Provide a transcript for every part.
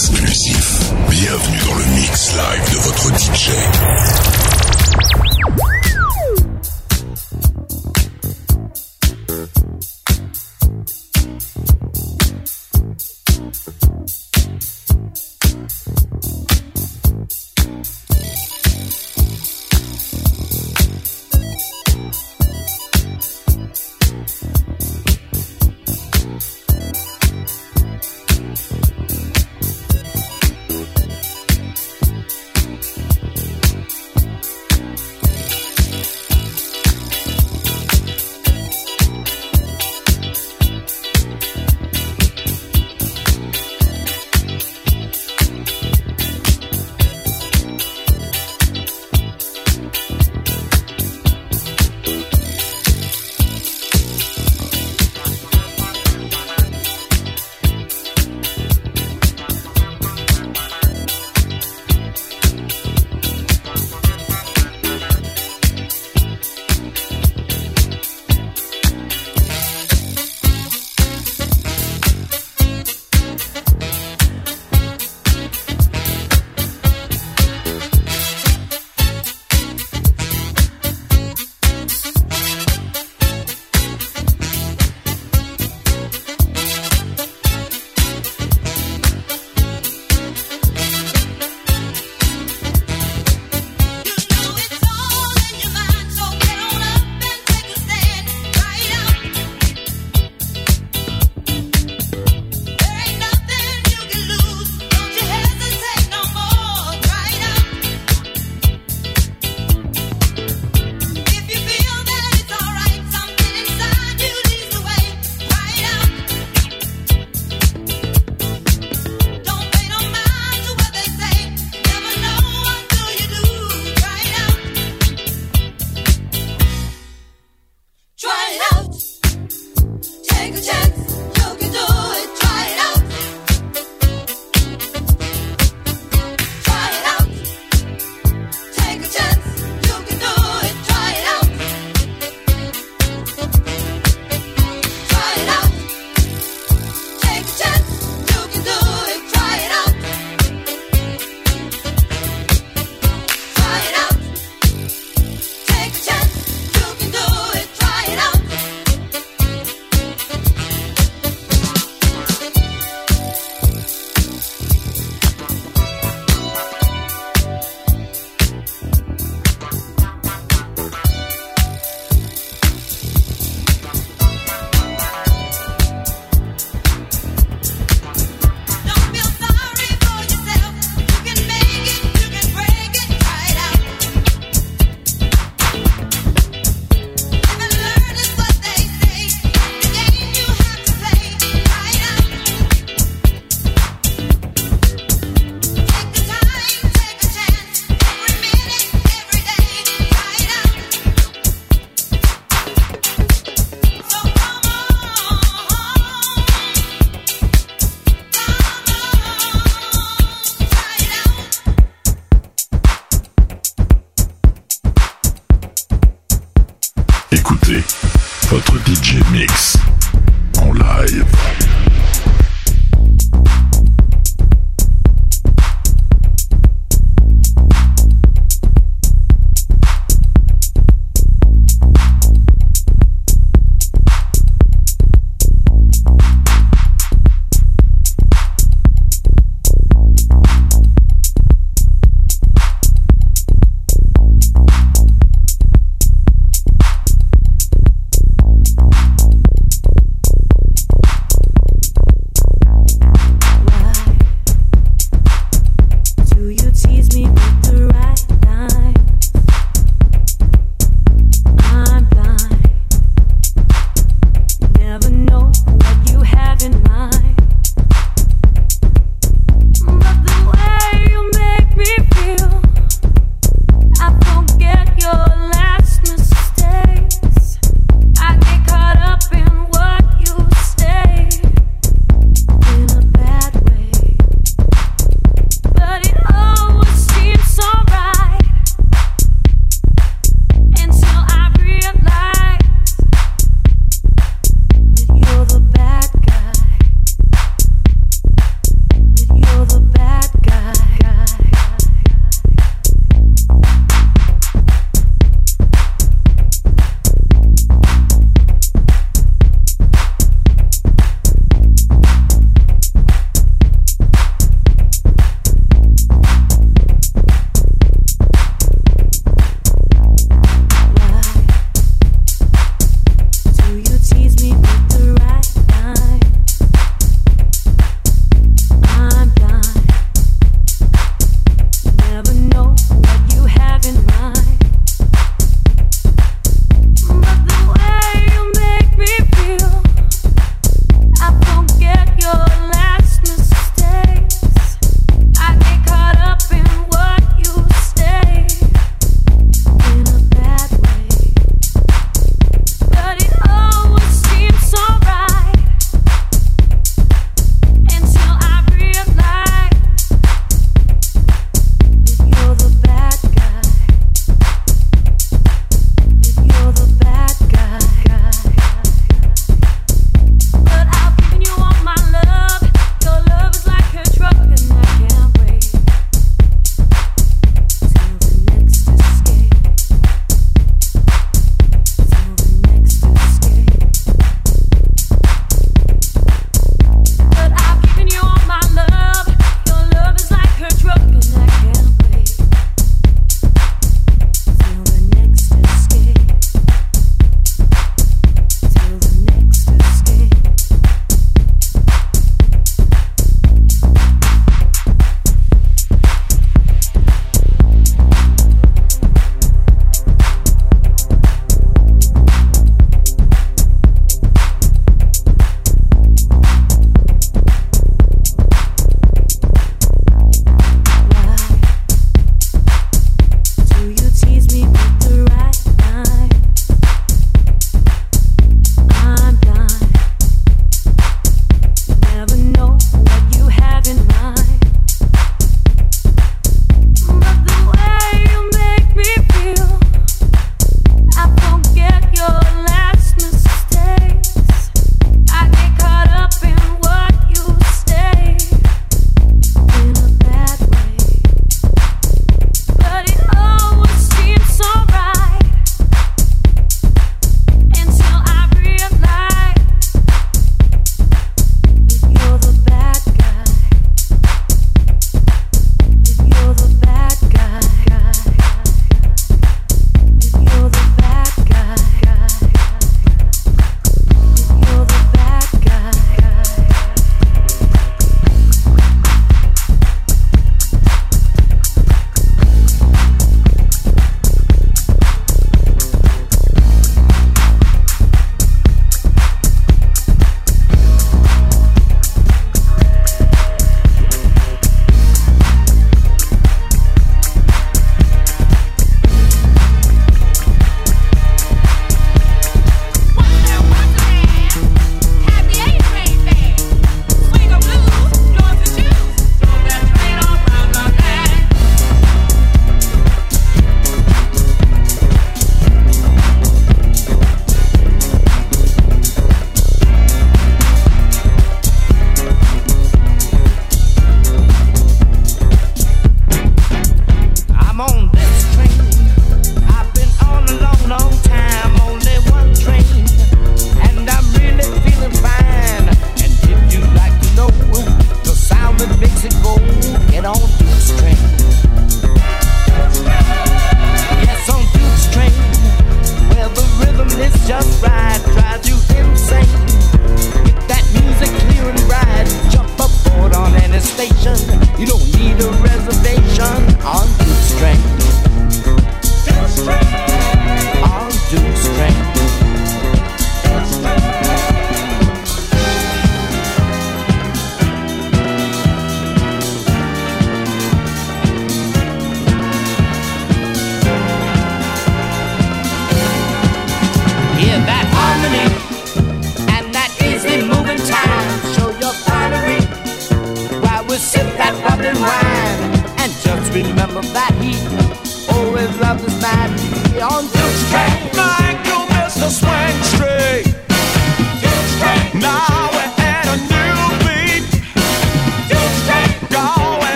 exclusif. Bienvenue dans le mix live de votre DJ.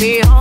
be home.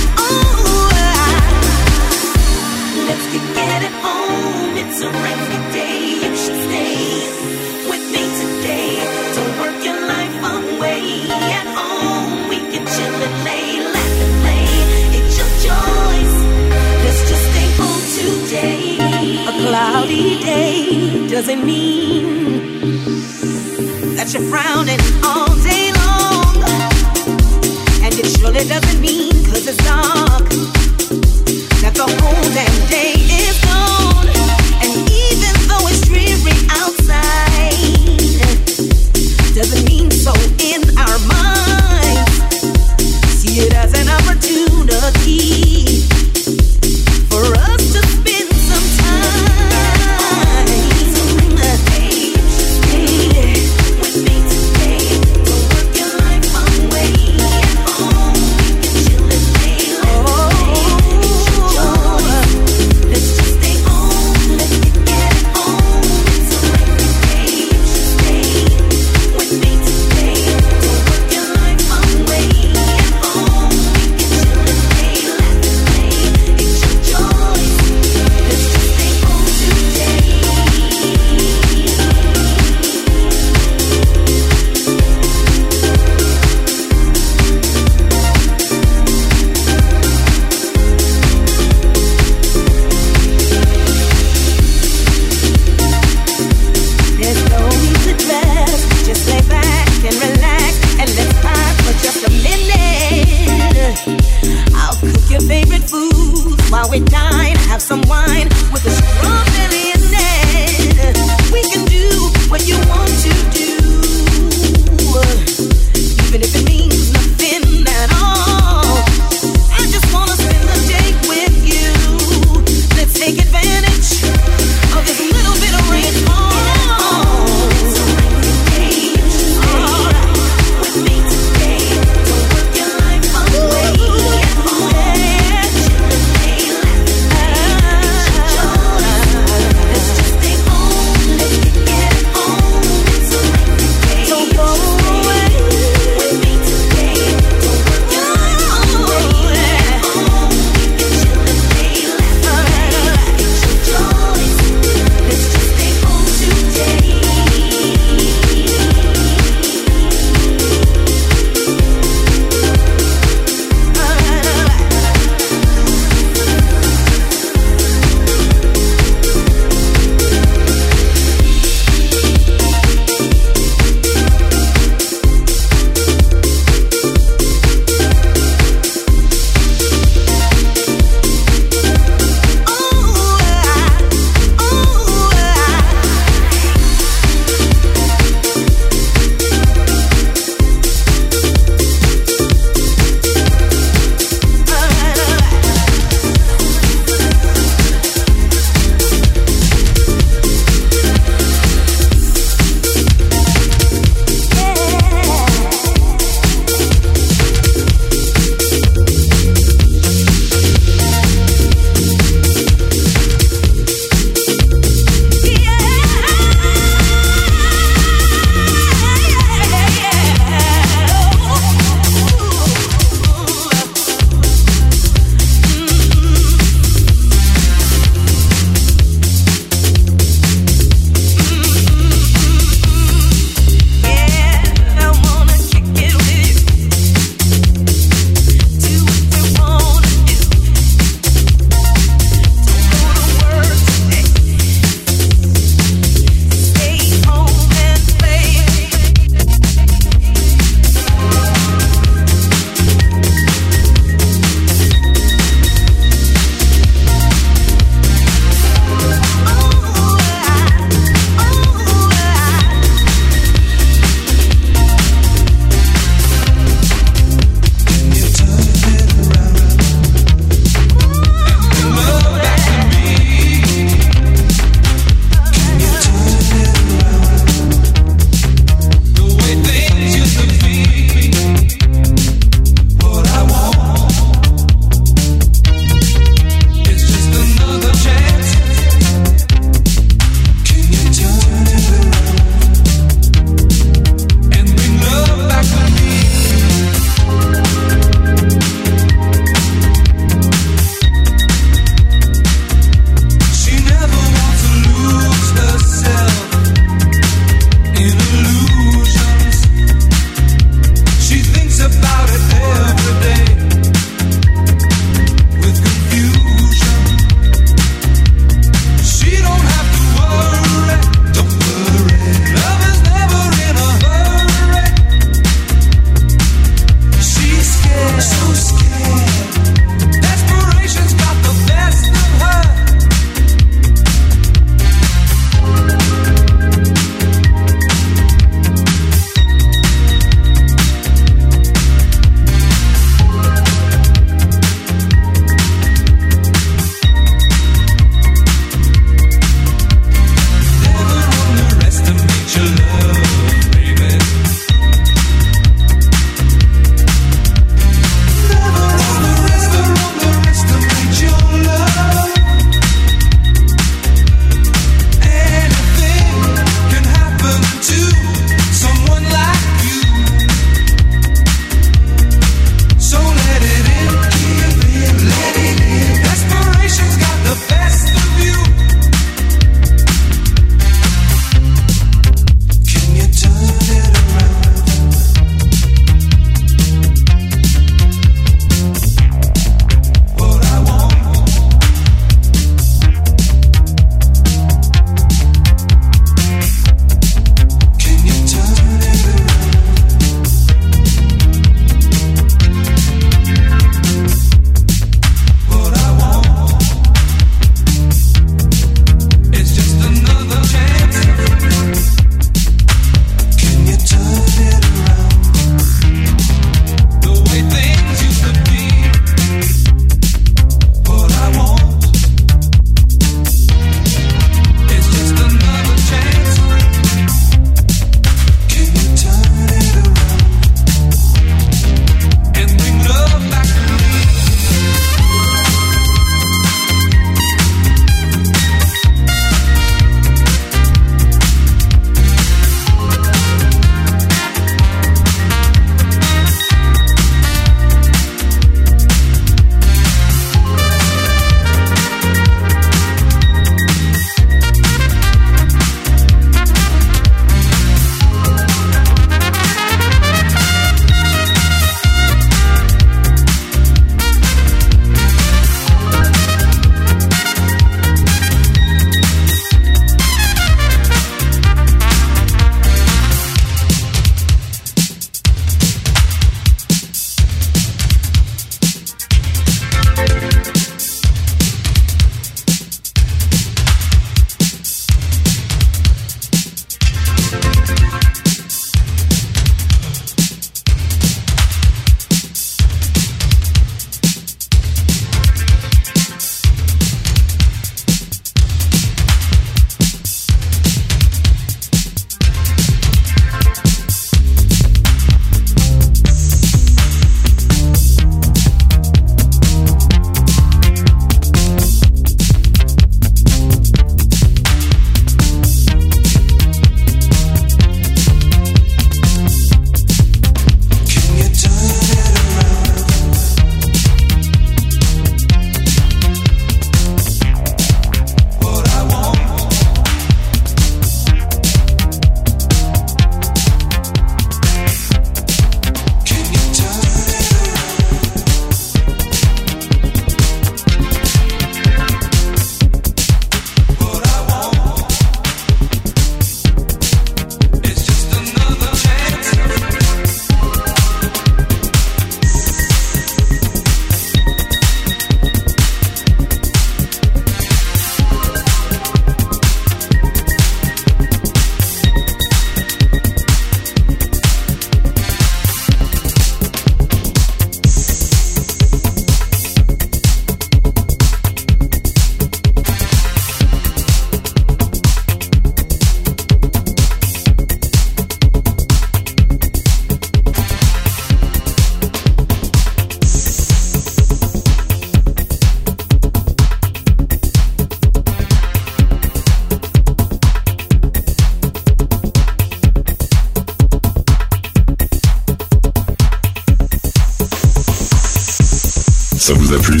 the pre